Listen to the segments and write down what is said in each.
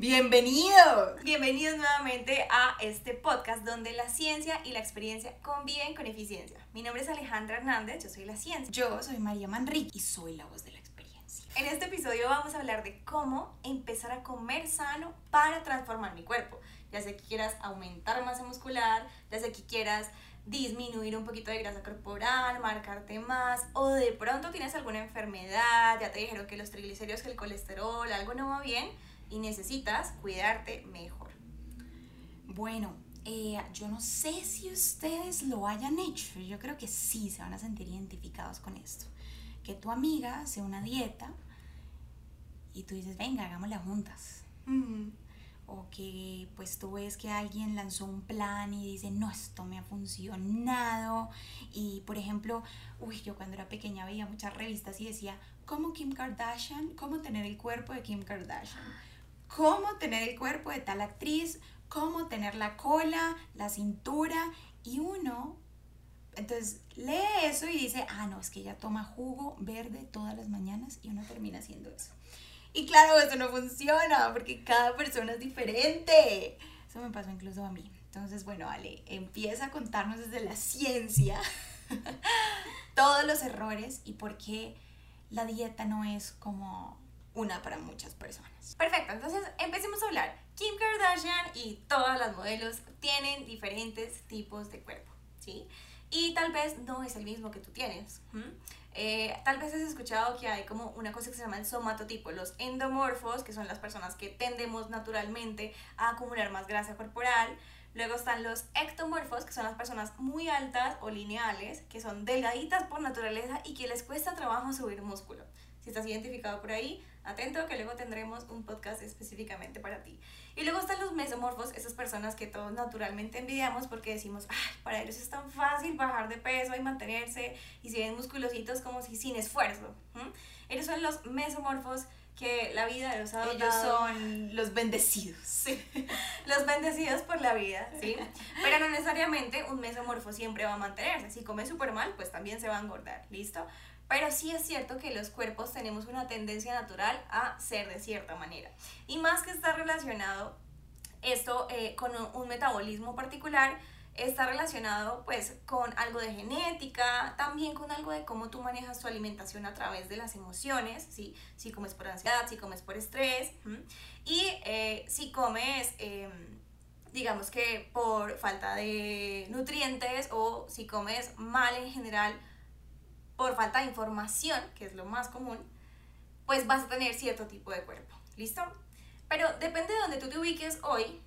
Bienvenido, bienvenidos nuevamente a este podcast donde la ciencia y la experiencia conviven con eficiencia. Mi nombre es Alejandra Hernández, yo soy la ciencia. Yo soy María Manrique y soy la voz de la experiencia. En este episodio vamos a hablar de cómo empezar a comer sano para transformar mi cuerpo. Ya sé que quieras aumentar masa muscular, ya sé que quieras disminuir un poquito de grasa corporal, marcarte más, o de pronto tienes alguna enfermedad, ya te dijeron que los triglicéridos, que el colesterol, algo no va bien y necesitas cuidarte mejor. Bueno, eh, yo no sé si ustedes lo hayan hecho, yo creo que sí se van a sentir identificados con esto. Que tu amiga hace una dieta y tú dices, venga, hagámosla juntas. O que pues tú ves que alguien lanzó un plan y dice, no, esto me ha funcionado. Y por ejemplo, uy, yo cuando era pequeña veía muchas revistas y decía, ¿cómo Kim Kardashian? ¿Cómo tener el cuerpo de Kim Kardashian? Cómo tener el cuerpo de tal actriz, cómo tener la cola, la cintura y uno entonces lee eso y dice, ah, no, es que ella toma jugo verde todas las mañanas y uno termina haciendo eso. Y claro, eso no funciona porque cada persona es diferente. Eso me pasó incluso a mí. Entonces, bueno, Ale, empieza a contarnos desde la ciencia todos los errores y por qué la dieta no es como una para muchas personas. Perfecto, entonces empecemos a hablar. Kim Kardashian y todas las modelos tienen diferentes tipos de cuerpo, ¿sí? Y tal vez no es el mismo que tú tienes. Eh, tal vez has escuchado que hay como una cosa que se llama el somatotipo, los endomorfos, que son las personas que tendemos naturalmente a acumular más grasa corporal. Luego están los ectomorfos, que son las personas muy altas o lineales, que son delgaditas por naturaleza y que les cuesta trabajo subir músculo. Si estás identificado por ahí, atento que luego tendremos un podcast específicamente para ti. Y luego están los mesomorfos, esas personas que todos naturalmente envidiamos porque decimos, ay, para ellos es tan fácil bajar de peso y mantenerse y se ven musculositos como si sin esfuerzo. Ellos son los mesomorfos que la vida los ha Ellos son los bendecidos. Sí, los bendecidos por la vida, ¿sí? Pero no necesariamente un mesomorfo siempre va a mantenerse. Si come súper mal, pues también se va a engordar, ¿listo? Pero sí es cierto que los cuerpos tenemos una tendencia natural a ser de cierta manera. Y más que está relacionado esto eh, con un, metabolismo particular, está relacionado pues con algo de genética, también con algo de cómo tú manejas tu alimentación a través de las emociones, ¿sí? si comes por ansiedad, si comes por estrés, y eh, si comes... Em, digamos que por falta de nutrientes o si comes mal en general por falta de información, que es lo más común, pues vas a tener cierto tipo de cuerpo. ¿Listo? Pero depende de donde tú te ubiques hoy,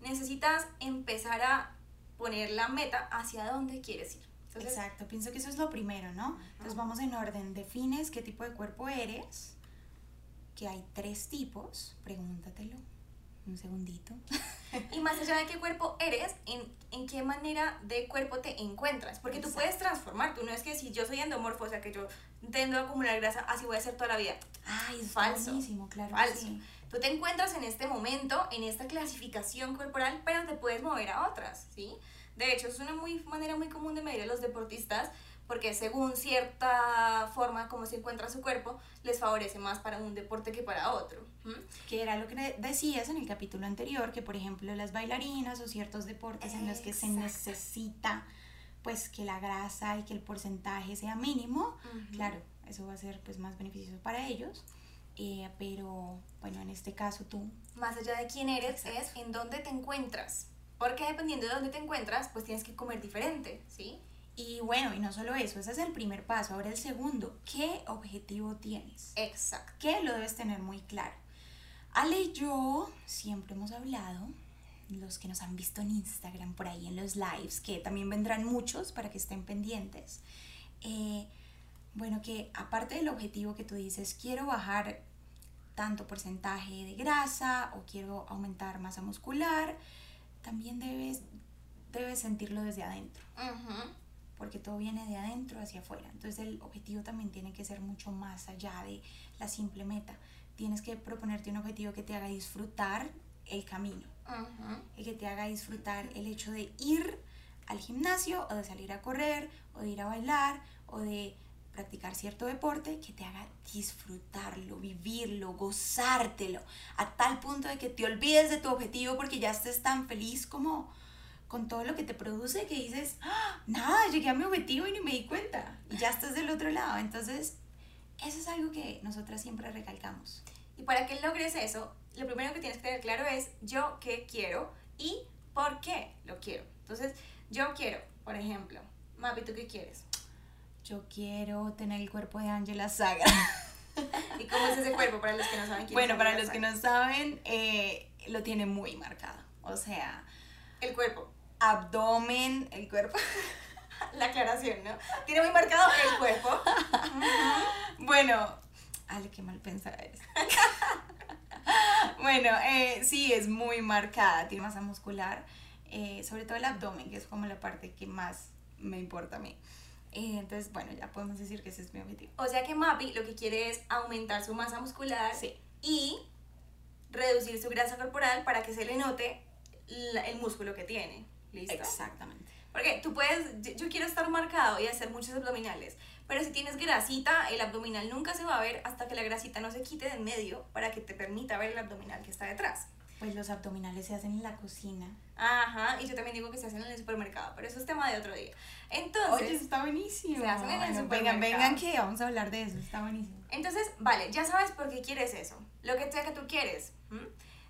necesitas empezar a poner la meta hacia dónde quieres ir. Exacto, pienso que eso es lo primero, ¿no? Entonces vamos en orden, defines qué tipo de cuerpo eres, que hay tres tipos, pregúntatelo un segundito. y más allá de qué cuerpo eres, en, en qué manera de cuerpo te encuentras. Porque tú puedes transformar. Tú no es que si yo soy endomorfo, o sea, que yo tendo a acumular grasa, así voy a ser toda la vida. Ay, es falso. claro. Falso. Tú te encuentras en este momento, en esta clasificación corporal, pero te puedes mover a otras, ¿sí? De hecho, es una muy, manera muy común de medir a los deportistas porque según cierta forma como se encuentra su cuerpo, les favorece más para un deporte que para otro. Que era lo que decías en el capítulo anterior, que por ejemplo las bailarinas o ciertos deportes en los que se necesita pues que la grasa y que el porcentaje sea mínimo, claro, eso va a ser pues más beneficioso para ellos. Eh, pero bueno, en este caso tú. Más allá de quién eres, es en dónde te encuentras. Porque dependiendo de dónde te encuentras, pues tienes que comer diferente, ¿sí? Y bueno, y no solo eso, ese es el primer paso. Ahora el segundo, ¿qué objetivo tienes? Exacto. ¿Qué lo debes tener muy claro? Ale y yo siempre hemos hablado, los que nos han visto en Instagram, por ahí en los lives, que también vendrán muchos para que estén pendientes. Eh, bueno, que aparte del objetivo que tú dices, quiero bajar tanto porcentaje de grasa o quiero aumentar masa muscular, también debes debes sentirlo desde adentro, Ujú. Porque todo viene de adentro hacia afuera. Entonces el objetivo también tiene que ser mucho más allá de la simple meta. Tienes que proponerte un objetivo que te haga disfrutar el camino, el que te haga disfrutar el hecho de ir al gimnasio o de salir a correr o de ir a bailar o de practicar cierto deporte que te haga disfrutarlo, vivirlo, gozártelo, a tal punto de que te olvides de tu objetivo porque ya estés tan feliz como con todo lo que te produce que dices, "Ah, nada, llegué a mi objetivo y ni me di cuenta y ya estás del otro lado. Entonces, eso es algo que nosotras siempre recalcamos. Y para que logres eso, lo primero que tienes que tener claro es yo qué quiero y por qué lo quiero. Entonces, yo quiero, por ejemplo, Mapi, ¿tú qué quieres? Yo quiero tener el cuerpo de Angela Saga. ¿Y cómo es ese cuerpo para los que no saben quién Bueno, es para los que no saben, eh, lo tiene muy marcado. O sea, El cuerpo. Abdomen, el cuerpo. La aclaración, ¿no? Tiene muy marcado el cuerpo. Bueno, Ale, qué mal pensada eres. bueno, eh, sí, es muy marcada, tiene masa muscular, eh, sobre todo el abdomen, que es como la parte que más me importa a mí. Eh, entonces, bueno, ya podemos decir que ese es mi objetivo. O sea que Mapi lo que quiere es aumentar su masa muscular Sí. y reducir su grasa corporal para que se le note la- el músculo que tiene. ¿Listo? Exactamente. Porque tú puedes, yo- yo quiero estar marcado y hacer muchos abdominales, pero si tienes grasita, el abdominal nunca se va a ver hasta que la grasita no se quite de en medio para que te permita ver el abdominal que está detrás. Pues los abdominales se hacen en la cocina. Ajá, y yo también digo que se hacen en el supermercado, pero eso es tema de otro día. Entonces, Oye, eso está buenísimo. se hacen en el Bueno, vengan, supermercado. vengan que vamos a hablar de eso, está buenísimo. Entonces, vale, ya sabes por qué quieres eso, lo que sea que tú quieres. ¿m?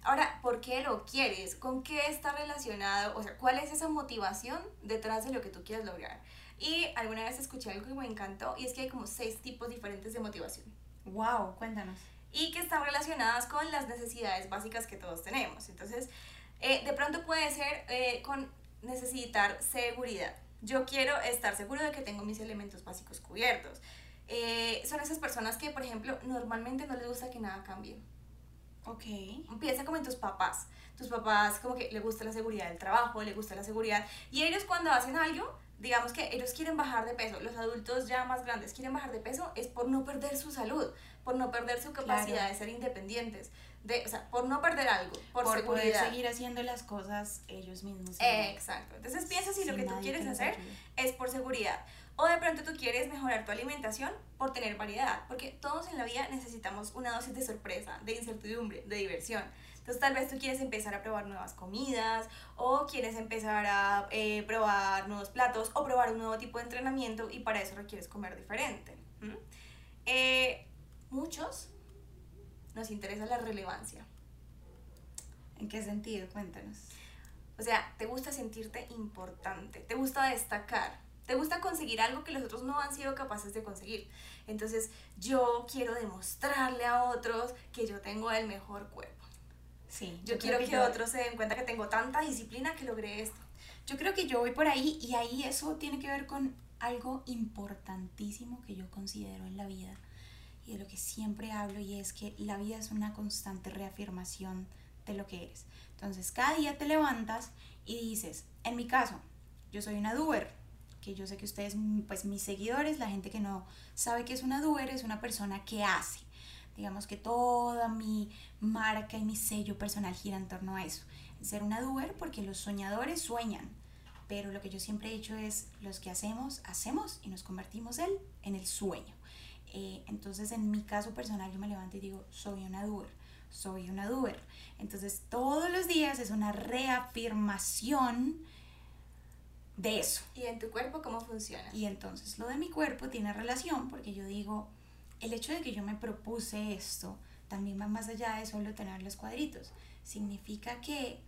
Ahora, ¿por qué lo quieres? ¿Con qué está relacionado? O sea, ¿cuál es esa motivación detrás de lo que tú quieres lograr? Y alguna vez escuché algo que me encantó y es que hay como seis tipos diferentes de motivación Wow, cuéntanos. y que están relacionadas con las necesidades básicas que todos tenemos. Entonces, eh, de pronto puede ser eh, con necesitar seguridad. Yo quiero estar seguro de que tengo mis elementos básicos cubiertos. Eh, son esas personas que, por ejemplo, normalmente no les gusta que nada cambie. Ok. Piensa como en tus papás. Tus papás como que les gusta la seguridad del trabajo, les gusta la seguridad. Y ellos cuando hacen algo, digamos que ellos quieren bajar de peso. Los adultos ya más grandes quieren bajar de peso es por no perder su salud, por no perder su capacidad Claro. de ser independientes. De, o sea, por no perder algo, por, Por, poder seguir haciendo las cosas ellos mismos. Eh, Exacto. Entonces piensa si lo que tú quieres que hacer ayude. es por seguridad. O de pronto tú quieres mejorar tu alimentación por tener variedad. Porque todos en la vida necesitamos una dosis de sorpresa, de incertidumbre, de diversión. Entonces tal vez tú quieres empezar a probar nuevas comidas o quieres empezar a eh, probar nuevos platos o probar un nuevo tipo de entrenamiento y para eso requieres comer diferente. Eh, muchos nos interesa la relevancia. ¿En qué sentido? Cuéntanos. O sea, te gusta sentirte importante, te gusta destacar, te gusta conseguir algo que los otros no han sido capaces de conseguir. Entonces, yo quiero demostrarle a otros que yo tengo el mejor cuerpo. Sí. Yo, quiero que, yo- otros se den cuenta que tengo tanta disciplina que logré esto. Yo creo que yo voy por ahí y ahí eso tiene que ver con algo importantísimo que yo considero en la vida y de lo que siempre hablo y es que la vida es una constante reafirmación de lo que eres. Entonces cada día te levantas y dices, en mi caso, yo soy una doer, que yo sé que ustedes, pues mis seguidores, la gente que no sabe que es una doer, es una persona que hace. Digamos que toda mi marca y mi sello personal gira en torno a eso. Ser una doer porque los soñadores sueñan, pero lo que yo siempre he dicho es, los que hacemos, hacemos y nos convertimos él en el sueño. Eh, entonces, en mi caso personal, yo me levanto y digo, soy una doer, soy una doer. Entonces, todos los días es una reafirmación de eso. ¿Y en tu cuerpo cómo funciona? Y entonces lo de mi cuerpo tiene relación porque yo digo, el hecho de que yo me propuse esto también va más allá de solo tener los cuadritos. Significa que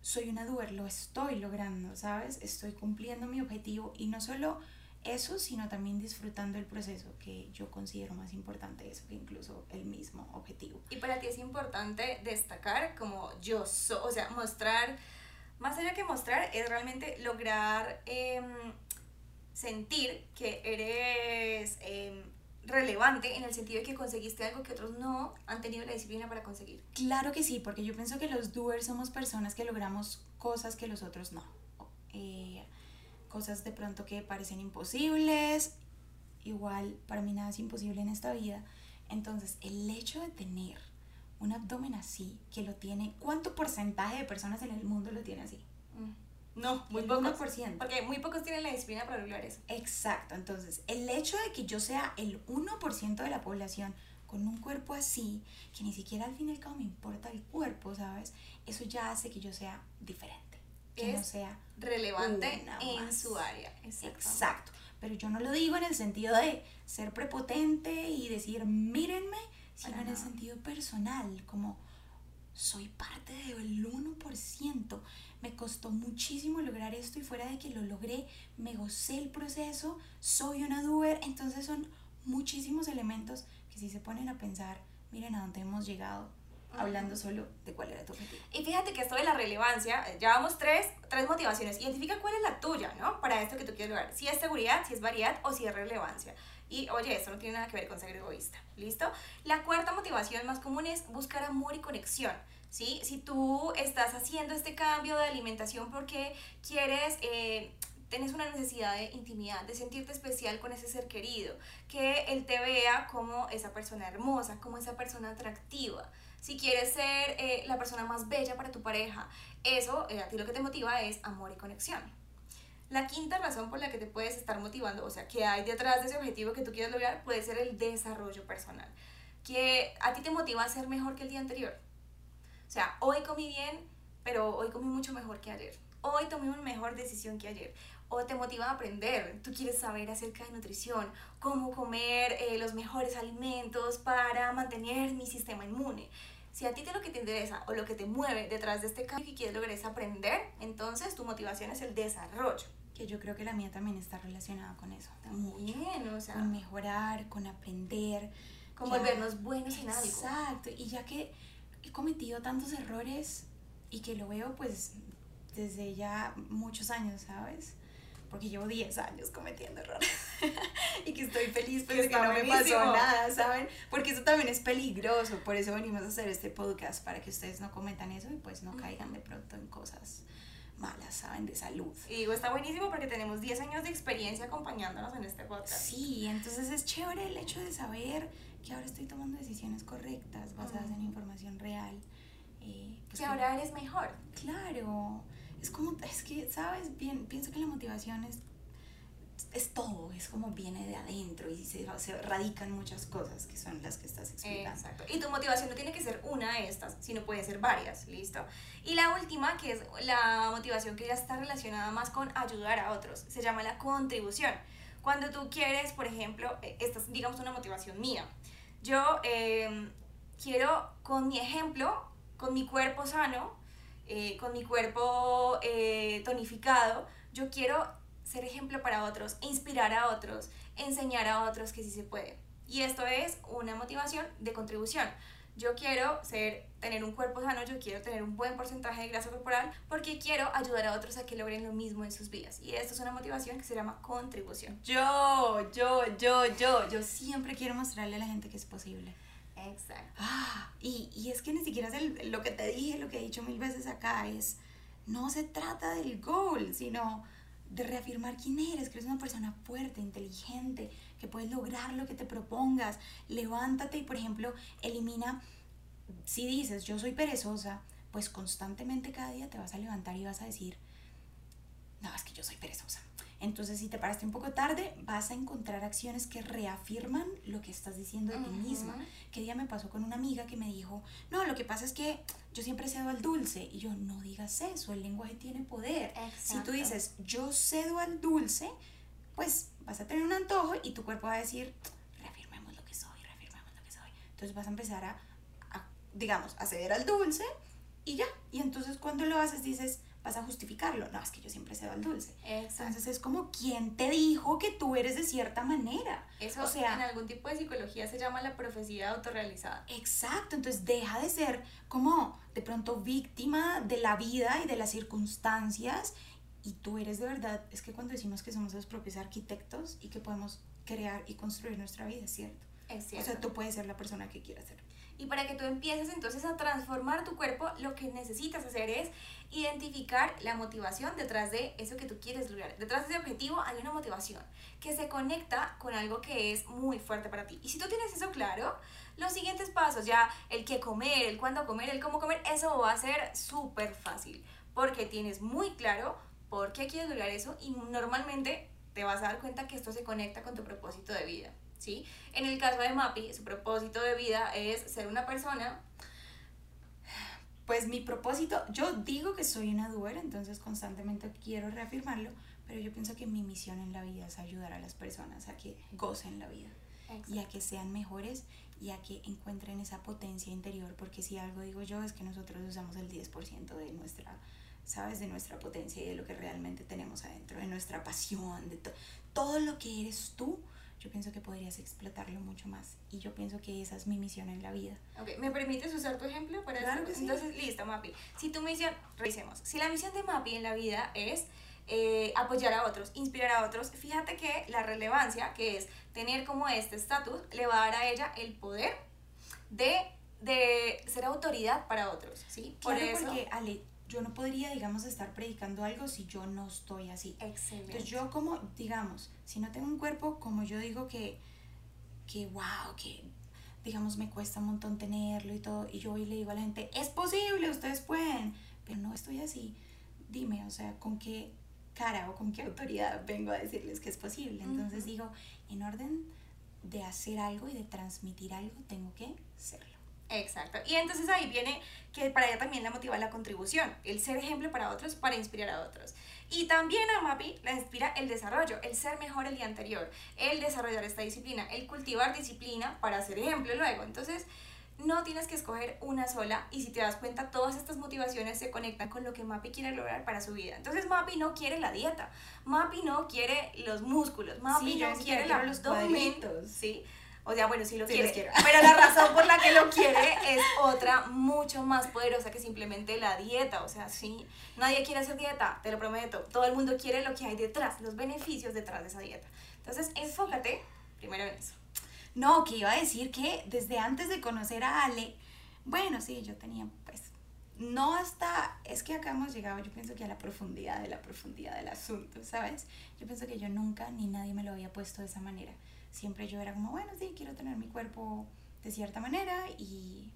soy una doer, lo estoy logrando, ¿sabes? Estoy cumpliendo mi objetivo y no solo eso, sino también disfrutando el proceso, que yo considero más importante eso que incluso el mismo objetivo. Y para ti es importante destacar como yo soy, o sea, mostrar, más allá que mostrar, es realmente lograr em, sentir que eres em, relevante en el sentido de que conseguiste algo que otros no han tenido la disciplina para conseguir. Claro que sí, porque yo pienso que los doers somos personas que logramos cosas que los otros no. eh, cosas de pronto que parecen imposibles. Igual, para mí nada es imposible en esta vida. Entonces, el hecho de tener un abdomen así, que lo tiene, ¿cuánto porcentaje de personas en el mundo lo tiene así? Mm. No, muy pocos. 1%. Porque muy pocos tienen la disciplina para lograr eso. Exacto, entonces el hecho de que yo sea el 1% de la población con un cuerpo así, que ni siquiera al fin y al cabo me importa el cuerpo, ¿sabes? Eso ya hace que yo sea diferente, que no Es sea Relevante en más. su área. Exacto. Pero yo no lo digo en el sentido de ser prepotente y decir, mírenme, sino en el sentido personal, como soy parte del 1%. Me costó muchísimo lograr esto y fuera de que lo logré, me gocé el proceso, soy una doer. Entonces son muchísimos elementos que si se ponen a pensar, miren a dónde hemos llegado, hablando solo de cuál era tu objetivo. Y fíjate que esto de la relevancia, eh, llevamos tres, tres motivaciones. Identifica cuál es la tuya, ¿no? Para esto que tú quieres lograr. Si es seguridad, si es variedad o si es relevancia. Y oye, esto no tiene nada que ver con ser egoísta. ¿Listo? La cuarta motivación más común es buscar amor y conexión. ¿Sí? Si tú estás haciendo este cambio de alimentación porque quieres... Eh, Tienes una necesidad de intimidad, de sentirte especial con ese ser querido, que él te vea como esa persona hermosa, como esa persona atractiva. Si quieres ser eh, la persona más bella para tu pareja, eso eh, a ti lo que te motiva es amor y conexión. La quinta razón por la que te puedes estar motivando, o sea, que hay detrás de ese objetivo que tú quieres lograr, puede ser el desarrollo personal. Que a ti te motiva a ser mejor que el día anterior. O sea, hoy comí bien, pero hoy comí mucho mejor que ayer. Hoy tomé una mejor decisión que ayer. O te motiva a aprender. Tú quieres saber acerca de nutrición, cómo comer eh, los mejores alimentos para mantener mi sistema inmune. Si a ti te lo que te interesa o lo que te mueve detrás de este cambio que quieres lograr es aprender, entonces tu motivación es el desarrollo. Que yo creo que la mía también está relacionada con eso. mucho. Bien, o sea, Con mejorar, con aprender. con ya- volvernos buenos en algo. Exacto, y ya que he cometido tantos errores y que lo veo pues desde ya muchos años, ¿sabes? Porque llevo 10 años cometiendo errores y que estoy feliz pues, de que no me buenísimo. pasó nada, ¿saben? Porque eso también es peligroso, por eso venimos a hacer este podcast, para que ustedes no cometan eso y pues no caigan de pronto en cosas malas, ¿saben? De salud. Y digo, está buenísimo porque tenemos 10 años de experiencia acompañándonos en este podcast. Sí, entonces es chévere el hecho de saber que ahora estoy tomando decisiones correctas, basadas en información real. eh, pues que ahora eres mejor. Claro, es como, es que, ¿sabes? Bien, pienso que la motivación es, es todo, es como viene de adentro y se, se radican muchas cosas que son las que estás explicando. Exacto. Y tu motivación no tiene que ser una de estas, sino pueden ser varias, ¿listo? Y la última, que es la motivación que ya está relacionada más con ayudar a otros, se llama la contribución. Cuando tú quieres, por ejemplo, eh, esta es, digamos, una motivación mía. Yo eh, quiero, con mi ejemplo, con mi cuerpo sano, eh, con mi cuerpo eh, tonificado, yo quiero ser ejemplo para otros, inspirar a otros, enseñar a otros que sí se puede. Y esto es una motivación de contribución. Yo quiero ser, tener un cuerpo sano, yo quiero tener un buen porcentaje de grasa corporal porque quiero ayudar a otros a que logren lo mismo en sus vidas. Y esto es una motivación que se llama contribución. Yo, yo, yo, yo, yo siempre quiero mostrarle a la gente que es posible. Exacto. Ah, y, y es que ni siquiera es el- lo que te dije, lo que he dicho mil veces acá, es, no se trata del goal, sino de reafirmar quién eres, que eres una persona fuerte, inteligente, que puedes lograr lo que te propongas. Levántate y, por ejemplo, elimina, si dices, yo soy perezosa, pues constantemente cada día te vas a levantar y vas a decir, no, es que yo soy perezosa. Entonces, si te paraste un poco tarde, vas a encontrar acciones que reafirman lo que estás diciendo de ti misma. ¿Qué día me pasó con una amiga que me dijo, no, lo que pasa es que yo siempre cedo al dulce? Y yo, no digas eso, el lenguaje tiene poder. Si tú dices, yo cedo al dulce, pues vas a tener un antojo y tu cuerpo va a decir, reafirmemos lo que soy, reafirmemos lo que soy. Entonces vas a empezar a, a, digamos, a ceder al dulce y ya. Y entonces cuando lo haces dices, vas a justificarlo. No, es que yo siempre cedo al dulce. Exacto. Entonces es como quien te dijo que tú eres de cierta manera. Eso o sea, en algún tipo de psicología se llama la profecía autorrealizada. Exacto, entonces deja de ser como de pronto víctima de la vida y de las circunstancias y tú eres de verdad, es que cuando decimos que somos los propios arquitectos y que podemos crear y construir nuestra vida, es cierto. Es O cierto. sea, tú puedes ser la persona que quieras ser. Y para que tú empieces entonces a transformar tu cuerpo, lo que necesitas hacer es identificar la motivación detrás de eso que tú quieres lograr. Detrás de ese objetivo hay una motivación que se conecta con algo que es muy fuerte para ti. Y si tú tienes eso claro, los siguientes pasos, ya el qué comer, el cuándo comer, el cómo comer, eso va a ser súper fácil porque tienes muy claro por qué quieres lograr eso y normalmente te vas a dar cuenta que esto se conecta con tu propósito de vida. ¿sí? En el caso de Mapi, su propósito de vida es ser una persona pues mi propósito, yo digo que soy una doer, entonces constantemente quiero reafirmarlo, pero yo pienso que mi misión en la vida es ayudar a las personas a que gocen la vida y a que sean mejores y a que encuentren esa potencia interior, porque si algo digo yo es que nosotros usamos el 10% de nuestra, ¿sabes? De nuestra potencia y de lo que realmente tenemos adentro, de nuestra pasión, de todo lo que eres tú yo pienso que podrías explotarlo mucho más. Y yo pienso que esa es mi misión en la vida. Ok, ¿me permites usar tu ejemplo para claro Entonces, listo, Mapi. Si tu misión, revisemos, si la misión de Mapi en la vida es eh, apoyar a otros, inspirar a otros, fíjate que la relevancia, que es tener como este estatus, le va a dar a ella el poder de, de ser autoridad para otros, ¿sí? Por eso... porque, Ale, yo no podría, digamos, estar predicando algo si yo no estoy así. Excelente. Entonces yo como, digamos, si no tengo un cuerpo, como yo digo que, que wow, que digamos me cuesta un montón tenerlo y todo, y yo hoy le digo a la gente, es posible, ustedes pueden, pero no estoy así. Dime, o sea, ¿con qué cara o con qué autoridad vengo a decirles que es posible? Entonces digo, en orden de hacer algo y de transmitir algo, tengo que serlo. Exacto. Y entonces ahí viene que para ella también la motiva la contribución, el ser ejemplo para otros, para inspirar a otros. Y también a Mapi la inspira el desarrollo, el ser mejor el día anterior, el desarrollar esta disciplina, el cultivar disciplina para ser ejemplo luego. Entonces, no tienes que escoger una sola y si te das cuenta, todas estas motivaciones se conectan con lo que Mapi quiere lograr para su vida. Entonces, Mapi no quiere la dieta, Mapi no quiere los músculos, Mapi no quiere los cuadritos, ¿sí? O sea, bueno, sí lo quiere. Pero la razón por la que lo quiere es mucho más poderosa que simplemente la dieta. O sea, sí, nadie quiere hacer dieta, te lo prometo. Todo el mundo quiere lo que hay detrás, los beneficios detrás de esa dieta. Entonces, enfócate primero eso. No, que iba a decir que desde antes de conocer a Ale, bueno, sí, yo tenía pues no hasta, es que acá hemos llegado, yo pienso que a la profundidad de la profundidad del asunto, ¿sabes? Yo pienso que yo nunca ni nadie me lo había puesto de esa manera siempre yo era como, bueno, sí, quiero tener mi cuerpo de cierta manera y,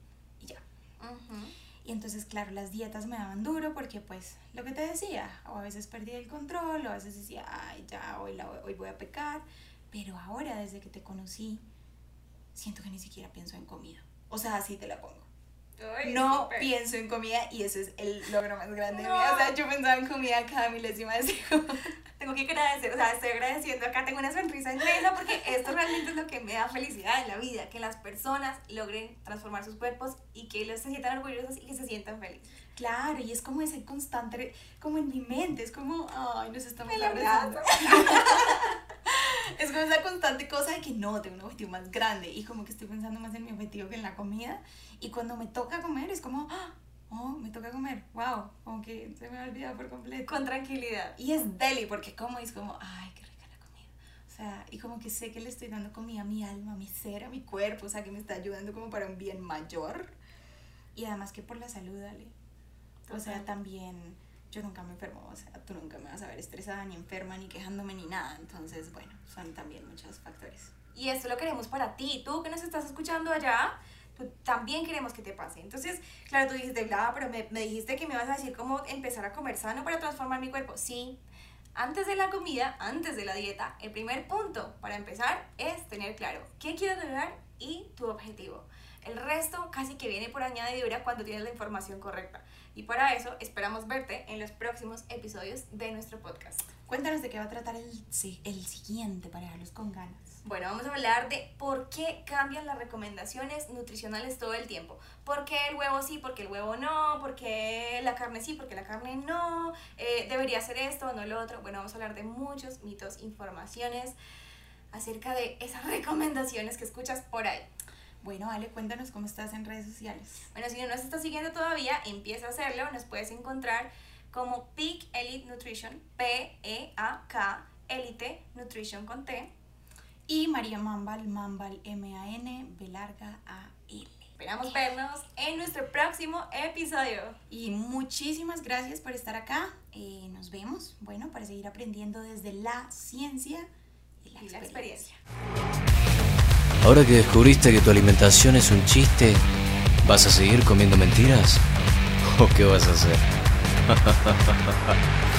y entonces, claro, las dietas me daban duro porque, pues, lo que te decía, o a veces perdí el control, o a veces decía, ay, ya, hoy, la, hoy voy a pecar. Pero ahora, desde que te conocí, siento que ni siquiera pienso en comida. O sea, así te la pongo no pienso en comida y eso es el logro más grande de mi vida. O sea, yo pensaba en comida cada milésima de segundo. Tengo que agradecer, o sea, estoy agradeciendo acá, tengo una sonrisa inmensa porque esto realmente es lo que me da felicidad en la vida, que las personas logren transformar sus cuerpos y que los se sientan orgullosos y que se sientan felices. Claro, y es como ese constante, como en mi mente, es como, ay, nos estamos abrazando. es como esa constante cosa de que no, tengo un objetivo más grande y como que estoy pensando más en mi objetivo que en la comida y cuando me toca comer es como, ¡ah! oh, me toca comer, wow, como que se me ha olvidado por completo. Con tranquilidad. Y es deli, porque como es como, ay, qué rica la comida. O sea, y como que sé que le estoy dando comida a mi alma, a mi ser, a mi cuerpo, o sea, que me está ayudando como para un bien mayor. Y además que por la salud, dale. O sea, también yo nunca me enfermo, o sea, tú nunca me vas a ver estresada, ni enferma, ni quejándome, ni nada. Entonces, bueno, son también muchos factores. Y esto lo queremos para ti, tú que nos estás escuchando allá, también queremos que te pase. Entonces, claro, tú dijiste, bla, pero me, me dijiste que me ibas a decir cómo empezar a comer sano para transformar mi cuerpo. Sí, antes de la comida, antes de la dieta, el primer punto para empezar es tener claro qué quieres lograr y tu objetivo. El resto casi que viene por añadidura cuando tienes la información correcta. Y para eso esperamos verte en los próximos episodios de nuestro podcast. Cuéntanos de qué va a tratar el, el siguiente para dejarlos con ganas. Bueno, vamos a hablar de por qué cambian las recomendaciones nutricionales todo el tiempo. ¿Por qué el huevo sí, porque el huevo no? ¿Por qué la carne sí, porque la carne no? Eh, ¿Debería ser esto o no lo otro? Bueno, vamos a hablar de muchos mitos, informaciones acerca de esas recomendaciones que escuchas por ahí. Bueno, Ale, cuéntanos cómo estás en redes sociales. Bueno, si no nos estás siguiendo todavía, empieza a hacerlo. Nos puedes encontrar como Peak Elite Nutrition, P-E-A-K, Elite Nutrition con T y María Mambal, Mambal M-A-N, B larga A-L. Esperamos vernos en nuestro próximo episodio. Y muchísimas gracias por estar acá. Eh, nos vemos, bueno, para seguir aprendiendo desde la ciencia y la, Y la experiencia. experiencia. Ahora que descubriste que tu alimentación es un chiste, ¿vas a seguir comiendo mentiras? ¿O qué vas a hacer?